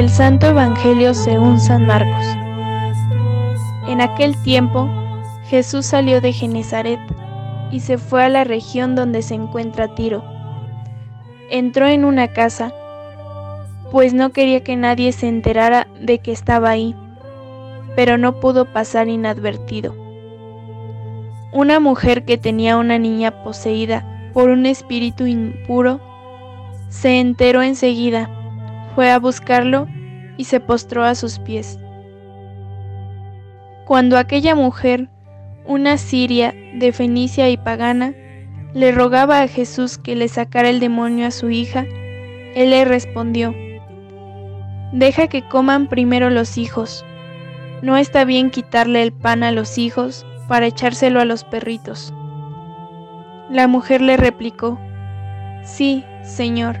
Del Santo Evangelio según San Marcos. En aquel tiempo, Jesús salió de Genezaret y se fue a la región donde se encuentra Tiro. Entró en una casa, pues no quería que nadie se enterara de que estaba ahí, pero no pudo pasar inadvertido. Una mujer que tenía una niña poseída por un espíritu impuro se enteró enseguida, fue a buscarlo y se postró a sus pies. Cuando aquella mujer, una siria de Fenicia y pagana, le rogaba a Jesús que le sacara el demonio a su hija, él le respondió, Deja que coman primero los hijos. No está bien quitarle el pan a los hijos para echárselo a los perritos. La mujer le replicó, Sí, Señor,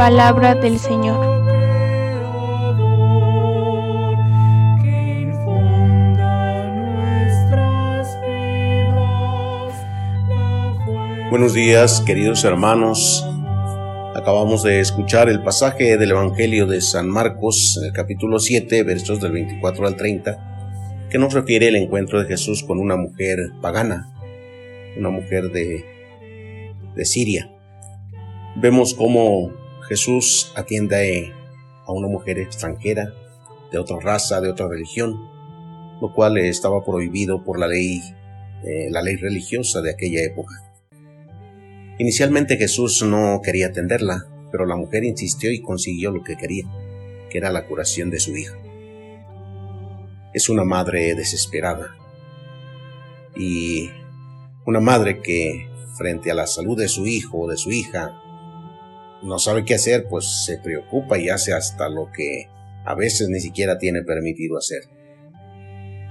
Palabra del Señor. Buenos días, queridos hermanos. Acabamos de escuchar el pasaje del Evangelio de San Marcos, en el capítulo 7, versos del 24 al 30, que nos refiere el encuentro de Jesús con una mujer pagana, una mujer de, de Siria. Vemos cómo Jesús atiende a una mujer extranjera, de otra raza, de otra religión, lo cual estaba prohibido por la ley, eh, la ley religiosa de aquella época. Inicialmente Jesús no quería atenderla, pero la mujer insistió y consiguió lo que quería, que era la curación de su hija. Es una madre desesperada y una madre que frente a la salud de su hijo o de su hija no sabe qué hacer, pues se preocupa y hace hasta lo que a veces ni siquiera tiene permitido hacer.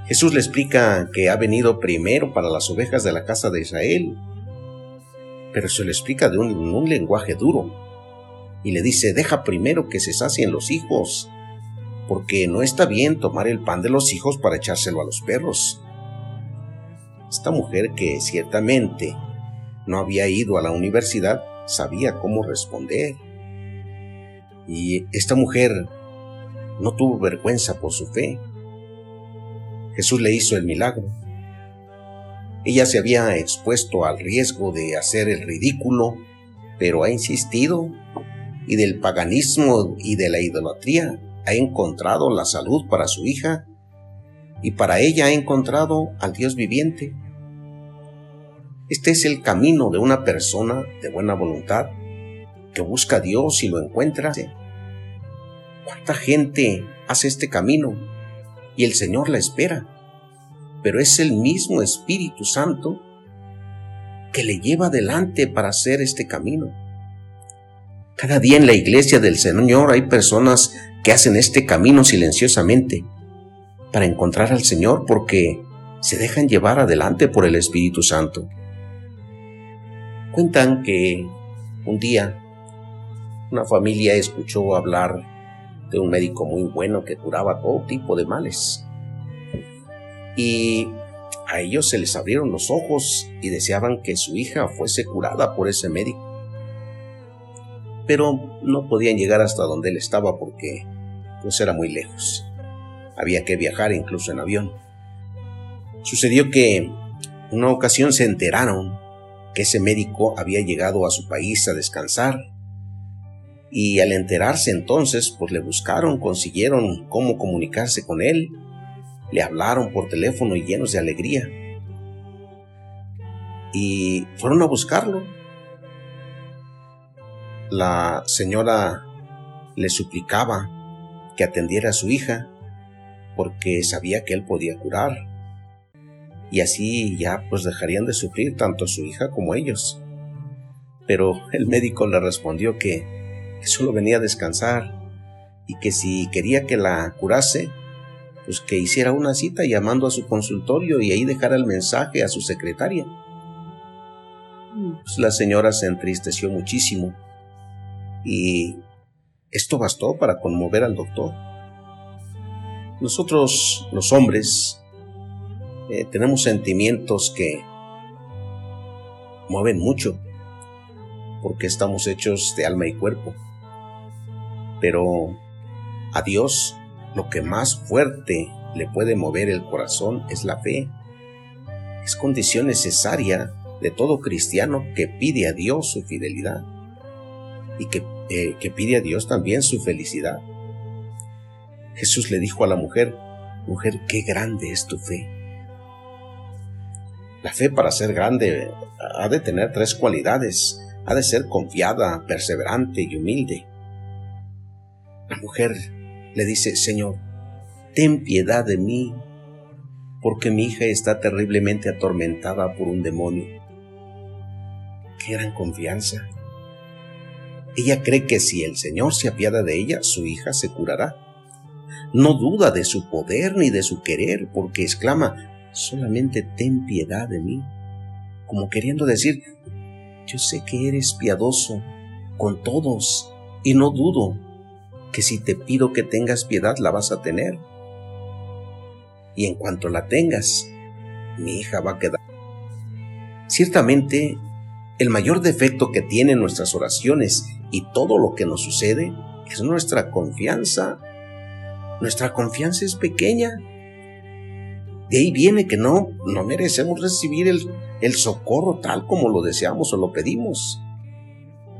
Jesús le explica que ha venido primero para las ovejas de la casa de Israel pero se lo explica de un, un lenguaje duro y le dice, deja primero que se sacien los hijos, porque no está bien tomar el pan de los hijos para echárselo a los perros. Esta mujer que ciertamente no había ido a la universidad sabía cómo responder. Y esta mujer no tuvo vergüenza por su fe. Jesús le hizo el milagro ella se había expuesto al riesgo de hacer el ridículo, pero ha insistido y del paganismo y de la idolatría ha encontrado la salud para su hija y para ella ha encontrado al Dios viviente. Este es el camino de una persona de buena voluntad que busca a Dios y lo encuentra. ¿Cuánta gente hace este camino y el Señor la espera? pero es el mismo Espíritu Santo que le lleva adelante para hacer este camino. Cada día en la iglesia del Señor hay personas que hacen este camino silenciosamente para encontrar al Señor porque se dejan llevar adelante por el Espíritu Santo. Cuentan que un día una familia escuchó hablar de un médico muy bueno que curaba todo tipo de males y a ellos se les abrieron los ojos y deseaban que su hija fuese curada por ese médico. Pero no podían llegar hasta donde él estaba porque pues era muy lejos. Había que viajar incluso en avión. Sucedió que una ocasión se enteraron que ese médico había llegado a su país a descansar y al enterarse entonces pues le buscaron, consiguieron cómo comunicarse con él le hablaron por teléfono y llenos de alegría. Y fueron a buscarlo. La señora le suplicaba que atendiera a su hija porque sabía que él podía curar. Y así ya pues dejarían de sufrir tanto su hija como ellos. Pero el médico le respondió que, solo venía a descansar y que si quería que la curase, pues que hiciera una cita llamando a su consultorio y ahí dejara el mensaje a su secretaria. Pues la señora se entristeció muchísimo y esto bastó para conmover al doctor. Nosotros, los hombres, eh, tenemos sentimientos que mueven mucho porque estamos hechos de alma y cuerpo. Pero a Dios lo que más fuerte le puede mover el corazón es la fe. Es condición necesaria de todo cristiano que pide a Dios su fidelidad y que, eh, que pide a Dios también su felicidad. Jesús le dijo a la mujer, mujer, qué grande es tu fe. La fe para ser grande ha de tener tres cualidades. Ha de ser confiada, perseverante y humilde. La mujer le dice, Señor, ten piedad de mí, porque mi hija está terriblemente atormentada por un demonio. Qué gran confianza. Ella cree que si el Señor se apiada de ella, su hija se curará. No duda de su poder ni de su querer, porque exclama, solamente ten piedad de mí, como queriendo decir, yo sé que eres piadoso con todos y no dudo que si te pido que tengas piedad la vas a tener. Y en cuanto la tengas, mi hija va a quedar. Ciertamente, el mayor defecto que tienen nuestras oraciones y todo lo que nos sucede es nuestra confianza. Nuestra confianza es pequeña. De ahí viene que no, no merecemos recibir el, el socorro tal como lo deseamos o lo pedimos.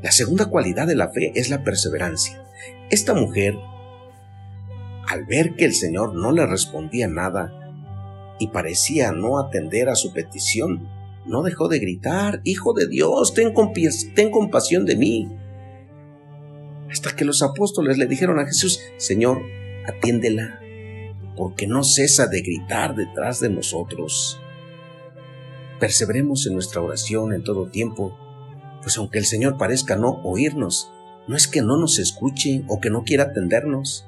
La segunda cualidad de la fe es la perseverancia. Esta mujer, al ver que el Señor no le respondía nada y parecía no atender a su petición, no dejó de gritar, Hijo de Dios, ten, ten compasión de mí. Hasta que los apóstoles le dijeron a Jesús, Señor, atiéndela, porque no cesa de gritar detrás de nosotros. Perseveremos en nuestra oración en todo tiempo, pues aunque el Señor parezca no oírnos, no es que no nos escuche o que no quiera atendernos.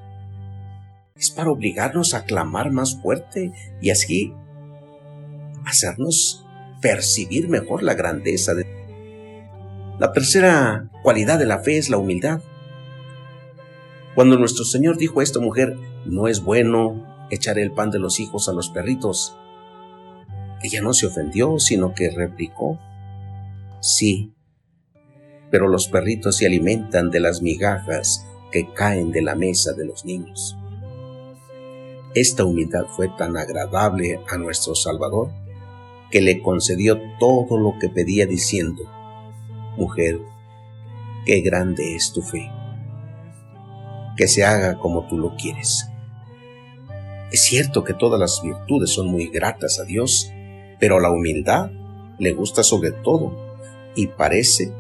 Es para obligarnos a clamar más fuerte y así hacernos percibir mejor la grandeza de La tercera cualidad de la fe es la humildad. Cuando nuestro Señor dijo a esta mujer, no es bueno echar el pan de los hijos a los perritos, ella no se ofendió, sino que replicó, sí, pero los perritos se alimentan de las migajas que caen de la mesa de los niños. Esta humildad fue tan agradable a nuestro Salvador que le concedió todo lo que pedía diciendo, Mujer, qué grande es tu fe, que se haga como tú lo quieres. Es cierto que todas las virtudes son muy gratas a Dios, pero la humildad le gusta sobre todo y parece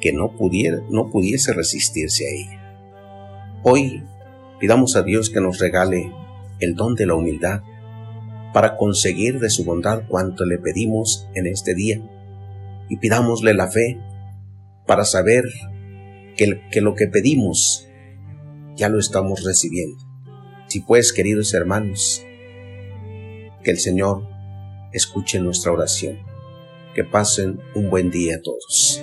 que no, pudiera, no pudiese resistirse a ella. Hoy pidamos a Dios que nos regale el don de la humildad para conseguir de su bondad cuanto le pedimos en este día y pidámosle la fe para saber que, que lo que pedimos ya lo estamos recibiendo. Si pues, queridos hermanos, que el Señor escuche nuestra oración. Que pasen un buen día a todos.